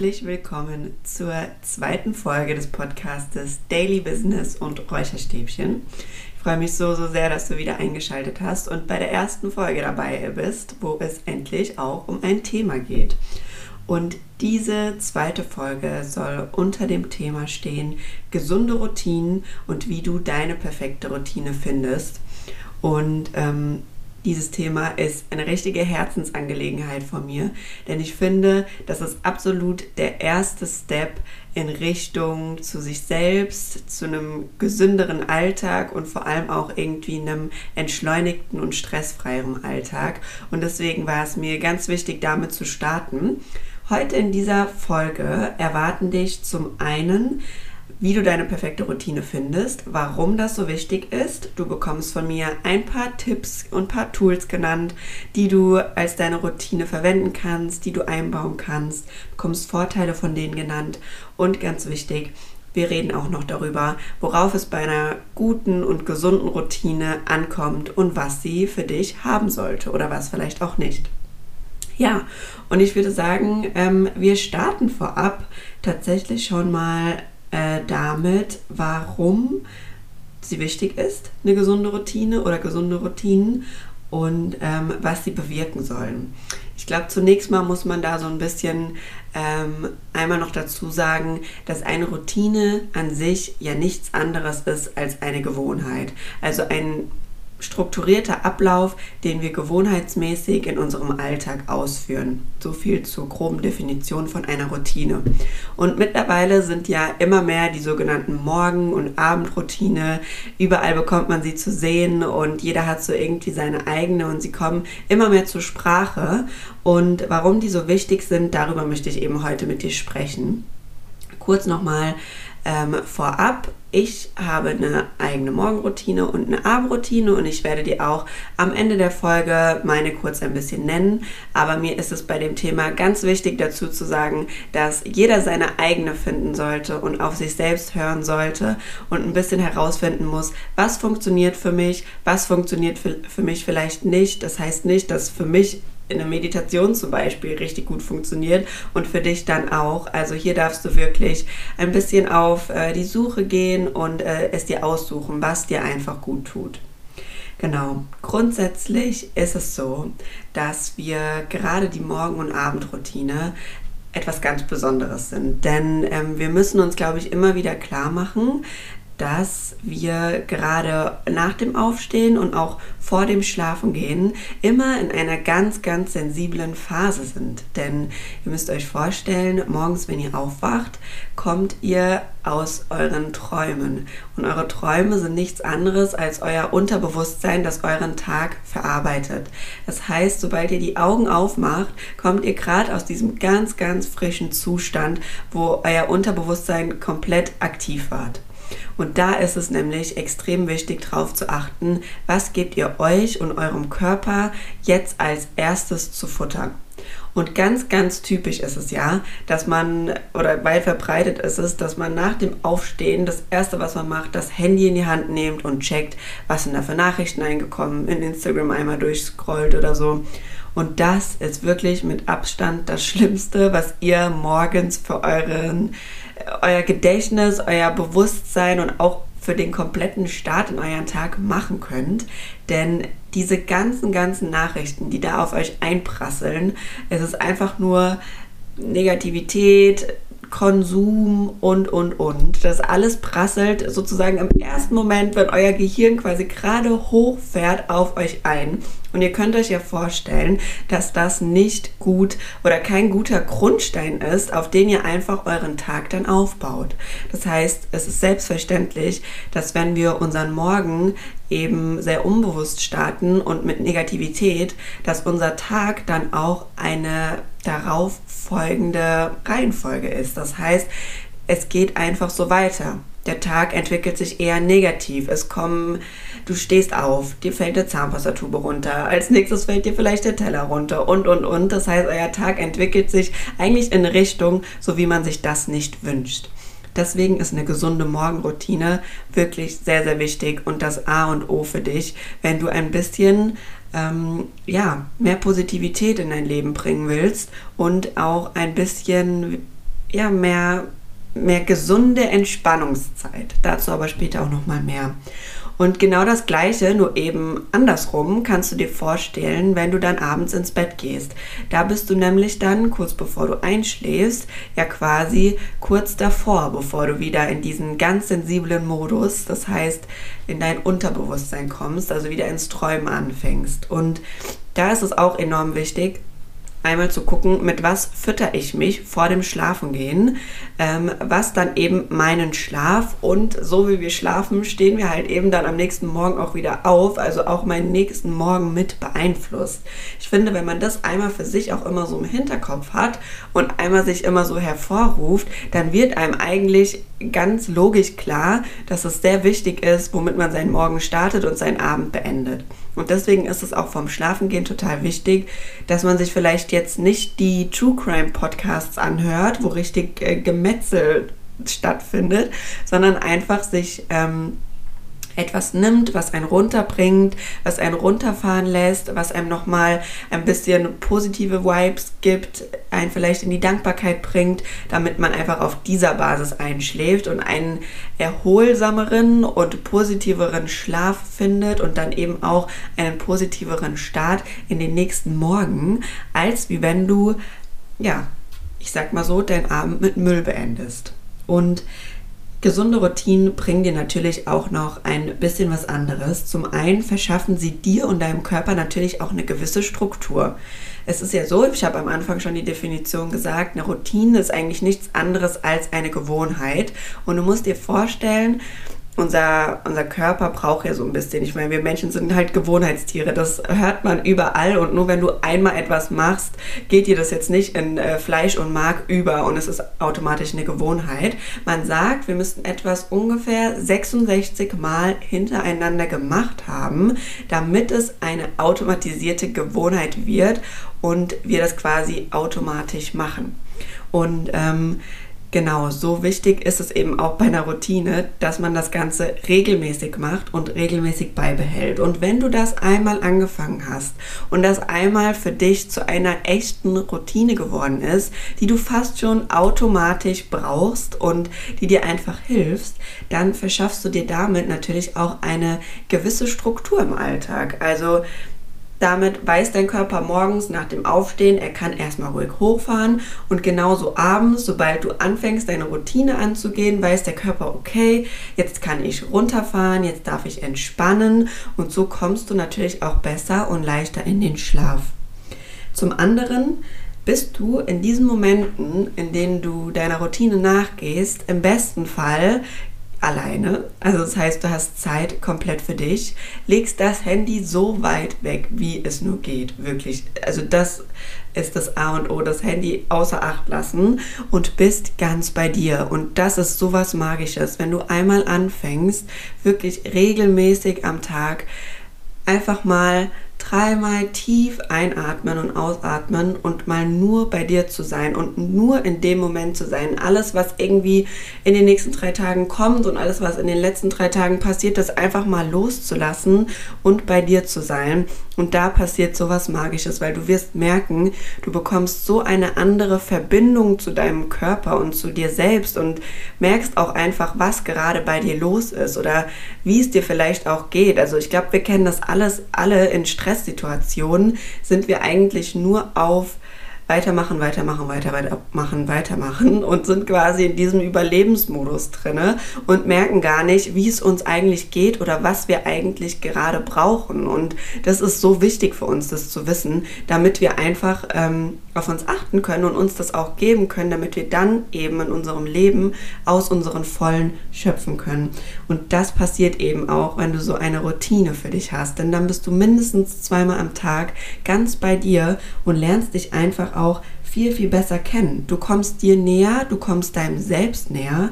herzlich willkommen zur zweiten Folge des Podcastes Daily Business und Räucherstäbchen. Ich freue mich so, so sehr, dass du wieder eingeschaltet hast und bei der ersten Folge dabei bist, wo es endlich auch um ein Thema geht. Und diese zweite Folge soll unter dem Thema stehen, gesunde Routinen und wie du deine perfekte Routine findest. Und ähm, dieses Thema ist eine richtige Herzensangelegenheit von mir, denn ich finde, das ist absolut der erste Step in Richtung zu sich selbst, zu einem gesünderen Alltag und vor allem auch irgendwie einem entschleunigten und stressfreieren Alltag. Und deswegen war es mir ganz wichtig, damit zu starten. Heute in dieser Folge erwarten dich zum einen wie du deine perfekte Routine findest, warum das so wichtig ist. Du bekommst von mir ein paar Tipps und ein paar Tools genannt, die du als deine Routine verwenden kannst, die du einbauen kannst, bekommst Vorteile von denen genannt und ganz wichtig, wir reden auch noch darüber, worauf es bei einer guten und gesunden Routine ankommt und was sie für dich haben sollte oder was vielleicht auch nicht. Ja, und ich würde sagen, ähm, wir starten vorab tatsächlich schon mal äh, damit, warum sie wichtig ist, eine gesunde Routine oder gesunde Routinen und ähm, was sie bewirken sollen. Ich glaube, zunächst mal muss man da so ein bisschen ähm, einmal noch dazu sagen, dass eine Routine an sich ja nichts anderes ist als eine Gewohnheit. Also ein strukturierter Ablauf, den wir gewohnheitsmäßig in unserem Alltag ausführen. So viel zur groben Definition von einer Routine. Und mittlerweile sind ja immer mehr die sogenannten Morgen- und Abendroutine. Überall bekommt man sie zu sehen und jeder hat so irgendwie seine eigene und sie kommen immer mehr zur Sprache. Und warum die so wichtig sind, darüber möchte ich eben heute mit dir sprechen. Kurz nochmal ähm, vorab, ich habe eine eigene Morgenroutine und eine Abendroutine und ich werde dir auch am Ende der Folge meine kurz ein bisschen nennen. Aber mir ist es bei dem Thema ganz wichtig dazu zu sagen, dass jeder seine eigene finden sollte und auf sich selbst hören sollte und ein bisschen herausfinden muss, was funktioniert für mich, was funktioniert für, für mich vielleicht nicht. Das heißt nicht, dass für mich in der Meditation zum Beispiel richtig gut funktioniert und für dich dann auch. Also hier darfst du wirklich ein bisschen auf äh, die Suche gehen und äh, es dir aussuchen, was dir einfach gut tut. Genau. Grundsätzlich ist es so, dass wir gerade die Morgen- und Abendroutine etwas ganz Besonderes sind. Denn ähm, wir müssen uns, glaube ich, immer wieder klar machen, dass wir gerade nach dem Aufstehen und auch vor dem Schlafengehen immer in einer ganz, ganz sensiblen Phase sind. Denn ihr müsst euch vorstellen, morgens, wenn ihr aufwacht, kommt ihr aus euren Träumen. Und eure Träume sind nichts anderes als euer Unterbewusstsein, das euren Tag verarbeitet. Das heißt, sobald ihr die Augen aufmacht, kommt ihr gerade aus diesem ganz, ganz frischen Zustand, wo euer Unterbewusstsein komplett aktiv war. Und da ist es nämlich extrem wichtig, darauf zu achten, was gebt ihr euch und eurem Körper jetzt als erstes zu futtern. Und ganz, ganz typisch ist es ja, dass man, oder weit verbreitet ist es, dass man nach dem Aufstehen das Erste, was man macht, das Handy in die Hand nimmt und checkt, was sind da für Nachrichten eingekommen, in Instagram einmal durchscrollt oder so. Und das ist wirklich mit Abstand das Schlimmste, was ihr morgens für euren euer Gedächtnis, euer Bewusstsein und auch für den kompletten Start in euren Tag machen könnt. Denn diese ganzen, ganzen Nachrichten, die da auf euch einprasseln, es ist einfach nur Negativität, Konsum und, und, und. Das alles prasselt sozusagen im ersten Moment, wenn euer Gehirn quasi gerade hochfährt, auf euch ein. Und ihr könnt euch ja vorstellen, dass das nicht gut oder kein guter Grundstein ist, auf den ihr einfach euren Tag dann aufbaut. Das heißt, es ist selbstverständlich, dass wenn wir unseren Morgen eben sehr unbewusst starten und mit Negativität, dass unser Tag dann auch eine darauf folgende Reihenfolge ist. Das heißt, es geht einfach so weiter. Der Tag entwickelt sich eher negativ. Es kommen, du stehst auf, dir fällt der Zahnpastatube runter, als nächstes fällt dir vielleicht der Teller runter und und und. Das heißt, euer Tag entwickelt sich eigentlich in eine Richtung, so wie man sich das nicht wünscht. Deswegen ist eine gesunde Morgenroutine wirklich sehr, sehr wichtig und das A und O für dich, wenn du ein bisschen ähm, ja, mehr Positivität in dein Leben bringen willst und auch ein bisschen ja, mehr, mehr gesunde Entspannungszeit. Dazu aber später auch nochmal mehr. Und genau das Gleiche, nur eben andersrum, kannst du dir vorstellen, wenn du dann abends ins Bett gehst. Da bist du nämlich dann, kurz bevor du einschläfst, ja quasi kurz davor, bevor du wieder in diesen ganz sensiblen Modus, das heißt in dein Unterbewusstsein kommst, also wieder ins Träumen anfängst. Und da ist es auch enorm wichtig, einmal zu gucken, mit was fütter ich mich vor dem Schlafengehen, ähm, was dann eben meinen Schlaf und so wie wir schlafen, stehen wir halt eben dann am nächsten Morgen auch wieder auf, also auch meinen nächsten Morgen mit beeinflusst. Ich finde, wenn man das einmal für sich auch immer so im Hinterkopf hat und einmal sich immer so hervorruft, dann wird einem eigentlich ganz logisch klar, dass es sehr wichtig ist, womit man seinen Morgen startet und seinen Abend beendet. Und deswegen ist es auch vom Schlafengehen total wichtig, dass man sich vielleicht jetzt nicht die True Crime Podcasts anhört, wo richtig äh, Gemetzel stattfindet, sondern einfach sich ähm, etwas nimmt, was einen runterbringt, was einen runterfahren lässt, was einem nochmal ein bisschen positive Vibes gibt, einen vielleicht in die Dankbarkeit bringt, damit man einfach auf dieser Basis einschläft und einen erholsameren und positiveren Schlaf findet und dann eben auch einen positiveren Start in den nächsten Morgen, als wie wenn du, ja, ich sag mal so, deinen Abend mit Müll beendest. Und Gesunde Routinen bringen dir natürlich auch noch ein bisschen was anderes. Zum einen verschaffen sie dir und deinem Körper natürlich auch eine gewisse Struktur. Es ist ja so, ich habe am Anfang schon die Definition gesagt, eine Routine ist eigentlich nichts anderes als eine Gewohnheit. Und du musst dir vorstellen, unser, unser Körper braucht ja so ein bisschen. Ich meine, wir Menschen sind halt Gewohnheitstiere. Das hört man überall. Und nur wenn du einmal etwas machst, geht dir das jetzt nicht in äh, Fleisch und Mark über und es ist automatisch eine Gewohnheit. Man sagt, wir müssten etwas ungefähr 66 Mal hintereinander gemacht haben, damit es eine automatisierte Gewohnheit wird und wir das quasi automatisch machen. Und ähm, Genau, so wichtig ist es eben auch bei einer Routine, dass man das Ganze regelmäßig macht und regelmäßig beibehält. Und wenn du das einmal angefangen hast und das einmal für dich zu einer echten Routine geworden ist, die du fast schon automatisch brauchst und die dir einfach hilft, dann verschaffst du dir damit natürlich auch eine gewisse Struktur im Alltag. Also damit weiß dein Körper morgens nach dem Aufstehen, er kann erstmal ruhig hochfahren und genauso abends, sobald du anfängst, deine Routine anzugehen, weiß der Körper, okay, jetzt kann ich runterfahren, jetzt darf ich entspannen und so kommst du natürlich auch besser und leichter in den Schlaf. Zum anderen bist du in diesen Momenten, in denen du deiner Routine nachgehst, im besten Fall alleine. Also das heißt, du hast Zeit komplett für dich, legst das Handy so weit weg, wie es nur geht. Wirklich. Also das ist das A und O, das Handy außer Acht lassen und bist ganz bei dir. Und das ist sowas Magisches, wenn du einmal anfängst, wirklich regelmäßig am Tag einfach mal dreimal tief einatmen und ausatmen und mal nur bei dir zu sein und nur in dem Moment zu sein. Alles, was irgendwie in den nächsten drei Tagen kommt und alles, was in den letzten drei Tagen passiert, das einfach mal loszulassen und bei dir zu sein. Und da passiert sowas Magisches, weil du wirst merken, du bekommst so eine andere Verbindung zu deinem Körper und zu dir selbst und merkst auch einfach, was gerade bei dir los ist oder wie es dir vielleicht auch geht. Also ich glaube, wir kennen das alles, alle in Stress Stresssituationen sind wir eigentlich nur auf weitermachen, weitermachen, weiter, weitermachen, weitermachen und sind quasi in diesem Überlebensmodus drinne und merken gar nicht, wie es uns eigentlich geht oder was wir eigentlich gerade brauchen. Und das ist so wichtig für uns, das zu wissen, damit wir einfach ähm, auf uns achten können und uns das auch geben können, damit wir dann eben in unserem Leben aus unseren Vollen schöpfen können. Und das passiert eben auch, wenn du so eine Routine für dich hast. Denn dann bist du mindestens zweimal am Tag ganz bei dir und lernst dich einfach auch viel, viel besser kennen. Du kommst dir näher, du kommst deinem Selbst näher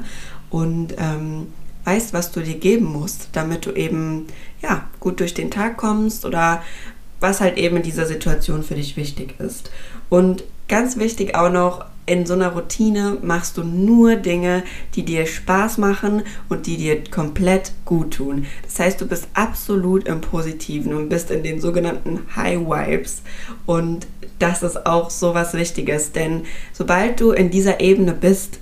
und ähm, weißt, was du dir geben musst, damit du eben ja, gut durch den Tag kommst oder was halt eben in dieser Situation für dich wichtig ist. Und ganz wichtig auch noch, in so einer Routine machst du nur Dinge, die dir Spaß machen und die dir komplett gut tun. Das heißt, du bist absolut im Positiven und bist in den sogenannten High Vibes. Und das ist auch so was Wichtiges, denn sobald du in dieser Ebene bist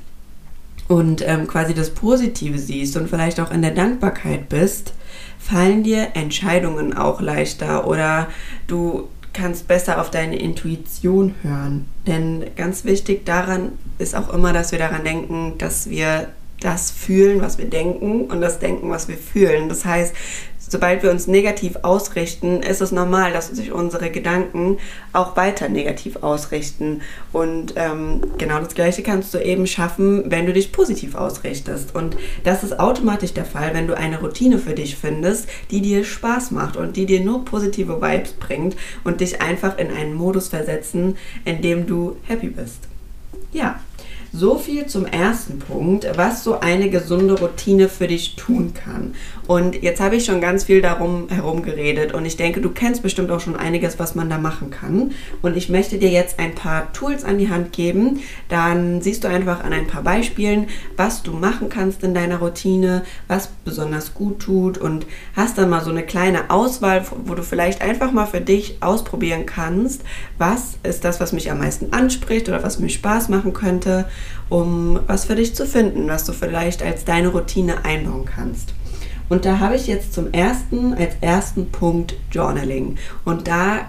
und ähm, quasi das Positive siehst und vielleicht auch in der Dankbarkeit bist, fallen dir Entscheidungen auch leichter oder du kannst besser auf deine Intuition hören. Denn ganz wichtig daran ist auch immer, dass wir daran denken, dass wir das fühlen, was wir denken und das denken, was wir fühlen. Das heißt, sobald wir uns negativ ausrichten, ist es normal, dass sich unsere Gedanken auch weiter negativ ausrichten. Und ähm, genau das Gleiche kannst du eben schaffen, wenn du dich positiv ausrichtest. Und das ist automatisch der Fall, wenn du eine Routine für dich findest, die dir Spaß macht und die dir nur positive Vibes bringt und dich einfach in einen Modus versetzen, in dem du happy bist. Ja, so viel zum ersten Punkt, was so eine gesunde Routine für dich tun kann. Und jetzt habe ich schon ganz viel darum herum geredet und ich denke, du kennst bestimmt auch schon einiges, was man da machen kann. Und ich möchte dir jetzt ein paar Tools an die Hand geben. Dann siehst du einfach an ein paar Beispielen, was du machen kannst in deiner Routine, was besonders gut tut und hast dann mal so eine kleine Auswahl, wo du vielleicht einfach mal für dich ausprobieren kannst, was ist das, was mich am meisten anspricht oder was mir Spaß machen könnte um was für dich zu finden, was du vielleicht als deine Routine einbauen kannst. Und da habe ich jetzt zum ersten, als ersten Punkt Journaling. Und da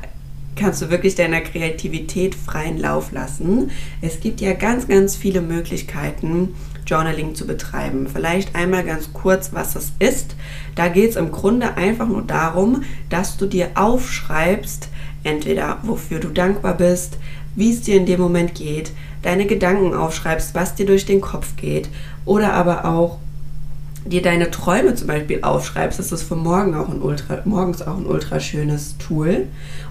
kannst du wirklich deiner Kreativität freien Lauf lassen. Es gibt ja ganz, ganz viele Möglichkeiten, Journaling zu betreiben. Vielleicht einmal ganz kurz, was es ist. Da geht es im Grunde einfach nur darum, dass du dir aufschreibst, entweder wofür du dankbar bist, wie es dir in dem Moment geht, deine Gedanken aufschreibst, was dir durch den Kopf geht oder aber auch dir deine Träume zum Beispiel aufschreibst, das ist für morgen auch ein ultra, morgens auch ein ultra schönes Tool.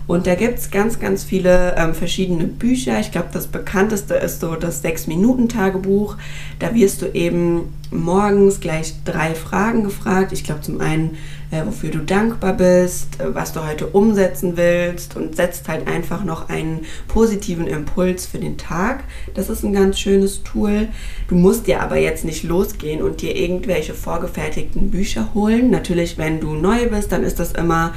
Und da gibt es ganz, ganz viele ähm, verschiedene Bücher. Ich glaube, das bekannteste ist so das Sechs-Minuten-Tagebuch. Da wirst du eben morgens gleich drei Fragen gefragt. Ich glaube, zum einen, äh, wofür du dankbar bist, äh, was du heute umsetzen willst und setzt halt einfach noch einen positiven Impuls für den Tag. Das ist ein ganz schönes Tool. Du musst dir aber jetzt nicht losgehen und dir irgendwelche vorgefertigten Bücher holen. Natürlich, wenn du neu bist, dann ist das immer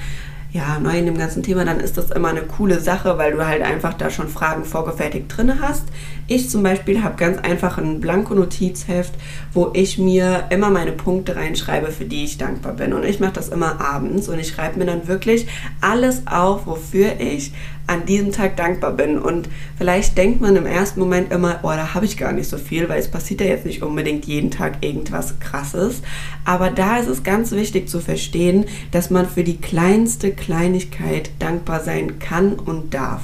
ja, neu in dem ganzen Thema, dann ist das immer eine coole Sache, weil du halt einfach da schon Fragen vorgefertigt drin hast. Ich zum Beispiel habe ganz einfach ein Blanko-Notizheft, wo ich mir immer meine Punkte reinschreibe, für die ich dankbar bin. Und ich mache das immer abends und ich schreibe mir dann wirklich alles auf, wofür ich an diesem Tag dankbar bin. Und vielleicht denkt man im ersten Moment immer, oh, da habe ich gar nicht so viel, weil es passiert ja jetzt nicht unbedingt jeden Tag irgendwas Krasses. Aber da ist es ganz wichtig zu verstehen, dass man für die kleinste Kleinigkeit dankbar sein kann und darf.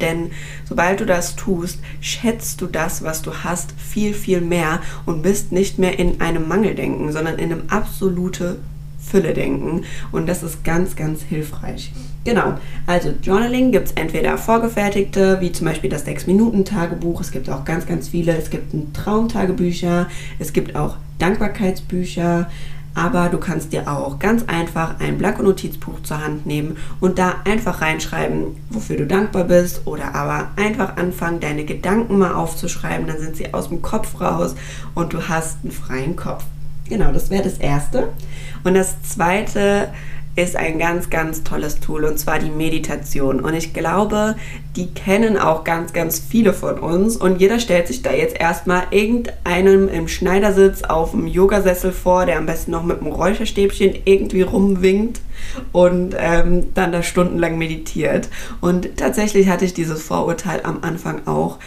Denn sobald du das tust, schätzt du das, was du hast, viel, viel mehr und bist nicht mehr in einem Mangeldenken, sondern in einem absolute Fülle denken. Und das ist ganz, ganz hilfreich. Genau, also Journaling gibt es entweder vorgefertigte, wie zum Beispiel das 6-Minuten-Tagebuch. Es gibt auch ganz, ganz viele. Es gibt Traumtagebücher. Es gibt auch Dankbarkeitsbücher. Aber du kannst dir auch ganz einfach ein Blanko-Notizbuch zur Hand nehmen und da einfach reinschreiben, wofür du dankbar bist oder aber einfach anfangen, deine Gedanken mal aufzuschreiben. Dann sind sie aus dem Kopf raus und du hast einen freien Kopf. Genau, das wäre das Erste. Und das Zweite ist ein ganz, ganz tolles Tool und zwar die Meditation. Und ich glaube, die kennen auch ganz, ganz viele von uns. Und jeder stellt sich da jetzt erstmal irgendeinem im Schneidersitz auf dem Yogasessel vor, der am besten noch mit einem Räucherstäbchen irgendwie rumwinkt und ähm, dann da stundenlang meditiert. Und tatsächlich hatte ich dieses Vorurteil am Anfang auch.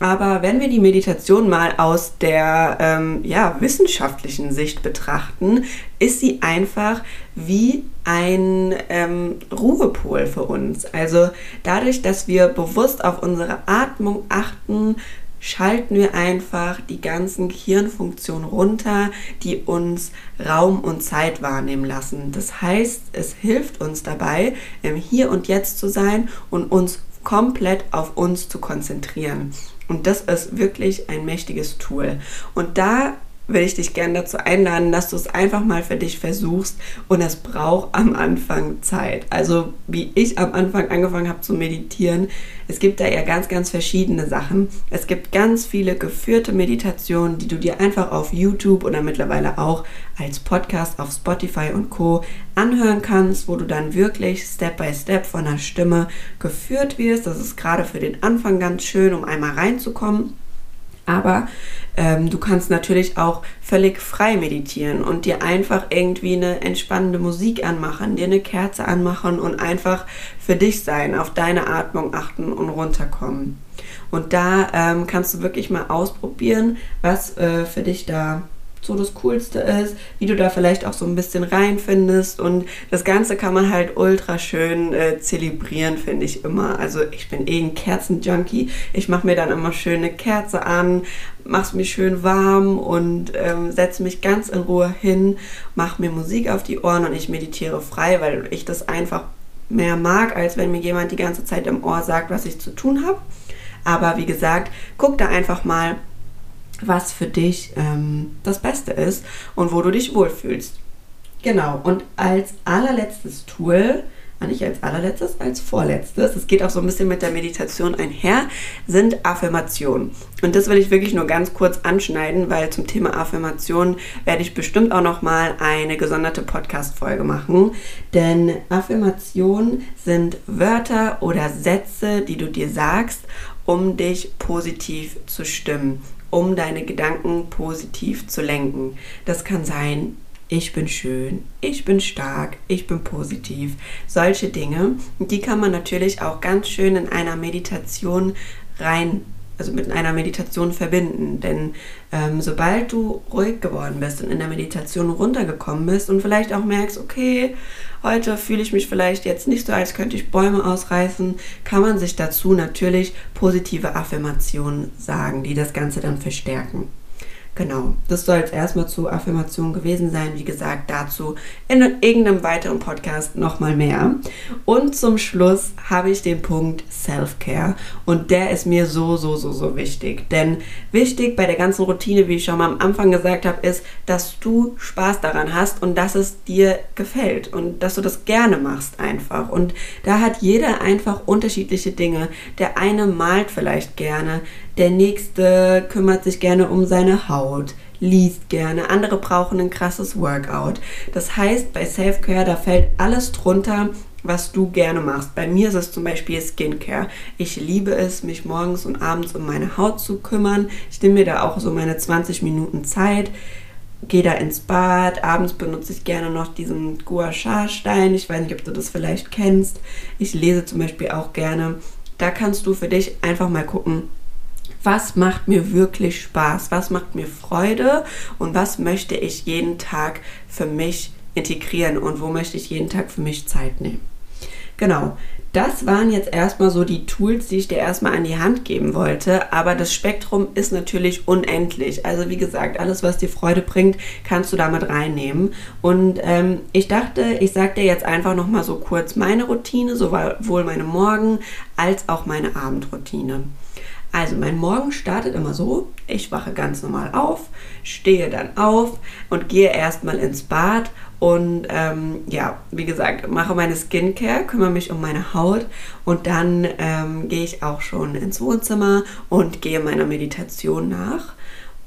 Aber wenn wir die Meditation mal aus der ähm, ja, wissenschaftlichen Sicht betrachten, ist sie einfach wie ein ähm, Ruhepol für uns. Also dadurch, dass wir bewusst auf unsere Atmung achten, schalten wir einfach die ganzen Gehirnfunktionen runter, die uns Raum und Zeit wahrnehmen lassen. Das heißt, es hilft uns dabei, im Hier und Jetzt zu sein und uns komplett auf uns zu konzentrieren. Und das ist wirklich ein mächtiges Tool. Und da will ich dich gerne dazu einladen, dass du es einfach mal für dich versuchst und es braucht am Anfang Zeit. Also wie ich am Anfang angefangen habe zu meditieren, es gibt da ja ganz, ganz verschiedene Sachen. Es gibt ganz viele geführte Meditationen, die du dir einfach auf YouTube oder mittlerweile auch als Podcast auf Spotify und Co anhören kannst, wo du dann wirklich Step by Step von der Stimme geführt wirst. Das ist gerade für den Anfang ganz schön, um einmal reinzukommen. Aber ähm, du kannst natürlich auch völlig frei meditieren und dir einfach irgendwie eine entspannende Musik anmachen, dir eine Kerze anmachen und einfach für dich sein, auf deine Atmung achten und runterkommen. Und da ähm, kannst du wirklich mal ausprobieren, was äh, für dich da so das Coolste ist, wie du da vielleicht auch so ein bisschen reinfindest und das Ganze kann man halt ultra schön äh, zelebrieren, finde ich immer. Also ich bin eh ein Kerzenjunkie. Ich mache mir dann immer schöne Kerze an, mach's mir schön warm und ähm, setze mich ganz in Ruhe hin, mache mir Musik auf die Ohren und ich meditiere frei, weil ich das einfach mehr mag, als wenn mir jemand die ganze Zeit im Ohr sagt, was ich zu tun habe. Aber wie gesagt, guck da einfach mal, was für dich ähm, das Beste ist und wo du dich wohlfühlst. Genau, und als allerletztes Tool, ah, nicht als allerletztes, als vorletztes, es geht auch so ein bisschen mit der Meditation einher, sind Affirmationen. Und das will ich wirklich nur ganz kurz anschneiden, weil zum Thema Affirmationen werde ich bestimmt auch nochmal eine gesonderte Podcast-Folge machen. Denn Affirmationen sind Wörter oder Sätze, die du dir sagst, um dich positiv zu stimmen um deine Gedanken positiv zu lenken. Das kann sein, ich bin schön, ich bin stark, ich bin positiv. Solche Dinge, die kann man natürlich auch ganz schön in einer Meditation rein also mit einer Meditation verbinden. Denn ähm, sobald du ruhig geworden bist und in der Meditation runtergekommen bist und vielleicht auch merkst, okay, heute fühle ich mich vielleicht jetzt nicht so, als könnte ich Bäume ausreißen, kann man sich dazu natürlich positive Affirmationen sagen, die das Ganze dann verstärken. Genau, das soll jetzt erstmal zu Affirmation gewesen sein. Wie gesagt, dazu in irgendeinem weiteren Podcast nochmal mehr. Und zum Schluss habe ich den Punkt Self-Care und der ist mir so, so, so, so wichtig. Denn wichtig bei der ganzen Routine, wie ich schon mal am Anfang gesagt habe, ist, dass du Spaß daran hast und dass es dir gefällt und dass du das gerne machst einfach. Und da hat jeder einfach unterschiedliche Dinge. Der eine malt vielleicht gerne, der nächste kümmert sich gerne um seine Haut, liest gerne, andere brauchen ein krasses Workout. Das heißt, bei Self-Care, da fällt alles drunter, was du gerne machst. Bei mir ist es zum Beispiel Skincare. Ich liebe es, mich morgens und abends um meine Haut zu kümmern. Ich nehme mir da auch so meine 20 Minuten Zeit. Gehe da ins Bad. Abends benutze ich gerne noch diesen Gua Sha Stein. Ich weiß nicht, ob du das vielleicht kennst. Ich lese zum Beispiel auch gerne. Da kannst du für dich einfach mal gucken, was macht mir wirklich Spaß, was macht mir Freude und was möchte ich jeden Tag für mich integrieren und wo möchte ich jeden Tag für mich Zeit nehmen. Genau, das waren jetzt erstmal so die Tools, die ich dir erstmal an die Hand geben wollte, aber das Spektrum ist natürlich unendlich. Also wie gesagt, alles, was dir Freude bringt, kannst du damit reinnehmen. Und ähm, ich dachte, ich sage dir jetzt einfach nochmal so kurz meine Routine, sowohl meine Morgen- als auch meine Abendroutine. Also mein Morgen startet immer so, ich wache ganz normal auf, stehe dann auf und gehe erstmal ins Bad und ähm, ja, wie gesagt, mache meine Skincare, kümmere mich um meine Haut und dann ähm, gehe ich auch schon ins Wohnzimmer und gehe meiner Meditation nach.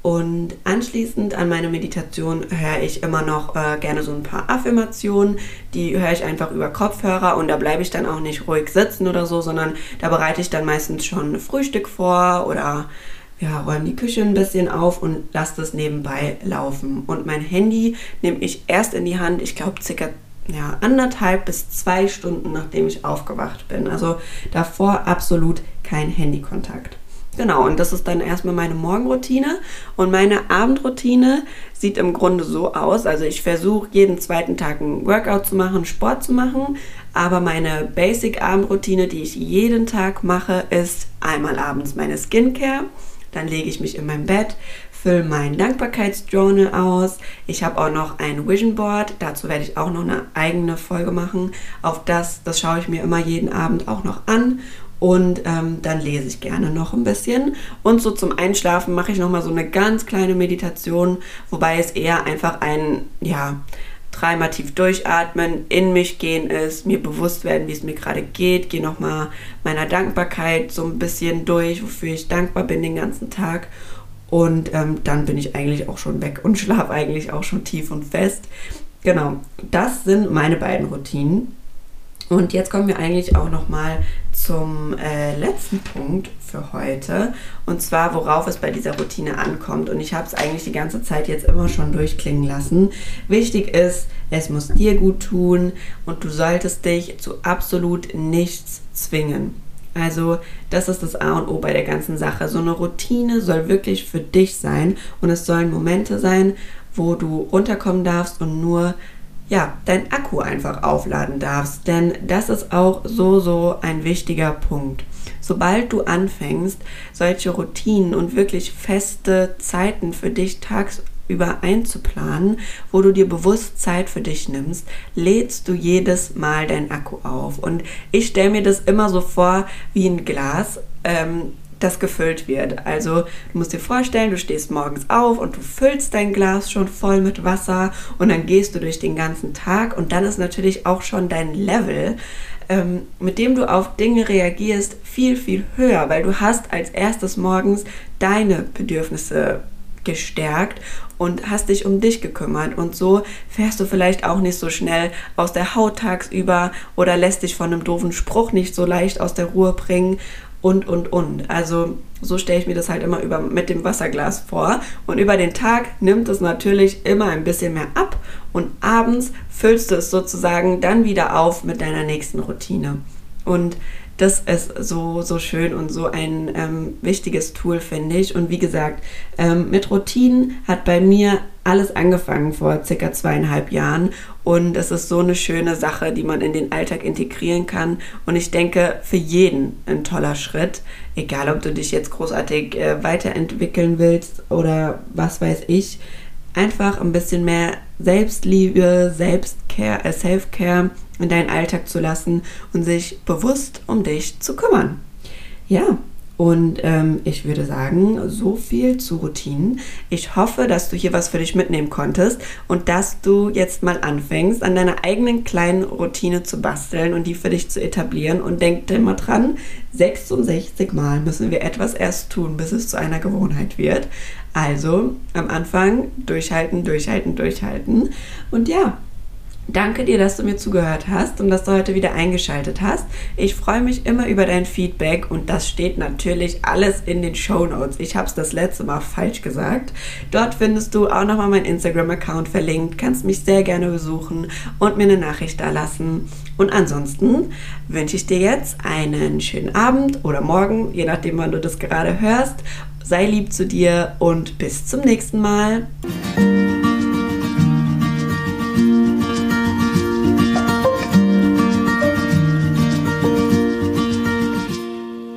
Und anschließend an meine Meditation höre ich immer noch äh, gerne so ein paar Affirmationen. Die höre ich einfach über Kopfhörer und da bleibe ich dann auch nicht ruhig sitzen oder so, sondern da bereite ich dann meistens schon Frühstück vor oder ja, räume die Küche ein bisschen auf und lasse das nebenbei laufen. Und mein Handy nehme ich erst in die Hand, ich glaube circa ja, anderthalb bis zwei Stunden nachdem ich aufgewacht bin. Also davor absolut kein Handykontakt. Genau, und das ist dann erstmal meine Morgenroutine. Und meine Abendroutine sieht im Grunde so aus. Also ich versuche jeden zweiten Tag ein Workout zu machen, Sport zu machen. Aber meine Basic-Abendroutine, die ich jeden Tag mache, ist einmal abends meine Skincare. Dann lege ich mich in mein Bett, fülle mein Dankbarkeitsjournal aus. Ich habe auch noch ein Vision Board. Dazu werde ich auch noch eine eigene Folge machen. Auf das, das schaue ich mir immer jeden Abend auch noch an und ähm, dann lese ich gerne noch ein bisschen. Und so zum Einschlafen mache ich nochmal so eine ganz kleine Meditation, wobei es eher einfach ein, ja, dreimal tief durchatmen, in mich gehen ist, mir bewusst werden, wie es mir gerade geht, gehe nochmal meiner Dankbarkeit so ein bisschen durch, wofür ich dankbar bin den ganzen Tag. Und ähm, dann bin ich eigentlich auch schon weg und schlafe eigentlich auch schon tief und fest. Genau, das sind meine beiden Routinen. Und jetzt kommen wir eigentlich auch noch mal zum äh, letzten Punkt für heute und zwar worauf es bei dieser Routine ankommt und ich habe es eigentlich die ganze Zeit jetzt immer schon durchklingen lassen. Wichtig ist, es muss dir gut tun und du solltest dich zu absolut nichts zwingen. Also das ist das A und O bei der ganzen Sache. So eine Routine soll wirklich für dich sein und es sollen Momente sein, wo du runterkommen darfst und nur ja, dein Akku einfach aufladen darfst. Denn das ist auch so, so ein wichtiger Punkt. Sobald du anfängst, solche Routinen und wirklich feste Zeiten für dich tagsüber einzuplanen, wo du dir bewusst Zeit für dich nimmst, lädst du jedes Mal dein Akku auf. Und ich stelle mir das immer so vor wie ein Glas. Ähm, das gefüllt wird. Also du musst dir vorstellen, du stehst morgens auf und du füllst dein Glas schon voll mit Wasser und dann gehst du durch den ganzen Tag und dann ist natürlich auch schon dein Level, ähm, mit dem du auf Dinge reagierst, viel, viel höher, weil du hast als erstes morgens deine Bedürfnisse gestärkt und hast dich um dich gekümmert. Und so fährst du vielleicht auch nicht so schnell aus der Haut tagsüber oder lässt dich von einem doofen Spruch nicht so leicht aus der Ruhe bringen und, und, und. Also so stelle ich mir das halt immer über, mit dem Wasserglas vor. Und über den Tag nimmt es natürlich immer ein bisschen mehr ab und abends füllst du es sozusagen dann wieder auf mit deiner nächsten Routine. Und das ist so, so schön und so ein ähm, wichtiges Tool, finde ich. Und wie gesagt, ähm, mit Routinen hat bei mir alles angefangen vor circa zweieinhalb Jahren. Und es ist so eine schöne Sache, die man in den Alltag integrieren kann. Und ich denke, für jeden ein toller Schritt. Egal, ob du dich jetzt großartig äh, weiterentwickeln willst oder was weiß ich. Einfach ein bisschen mehr Selbstliebe, Selbstcare, äh, Self-Care in deinen Alltag zu lassen und sich bewusst um dich zu kümmern. Ja, und ähm, ich würde sagen, so viel zu Routinen. Ich hoffe, dass du hier was für dich mitnehmen konntest und dass du jetzt mal anfängst, an deiner eigenen kleinen Routine zu basteln und die für dich zu etablieren. Und denk immer dran, 66 Mal müssen wir etwas erst tun, bis es zu einer Gewohnheit wird. Also am Anfang durchhalten, durchhalten, durchhalten. Und ja, Danke dir, dass du mir zugehört hast und dass du heute wieder eingeschaltet hast. Ich freue mich immer über dein Feedback und das steht natürlich alles in den Show Notes. Ich habe es das letzte Mal falsch gesagt. Dort findest du auch nochmal meinen Instagram-Account verlinkt, kannst mich sehr gerne besuchen und mir eine Nachricht da lassen. Und ansonsten wünsche ich dir jetzt einen schönen Abend oder Morgen, je nachdem, wann du das gerade hörst. Sei lieb zu dir und bis zum nächsten Mal.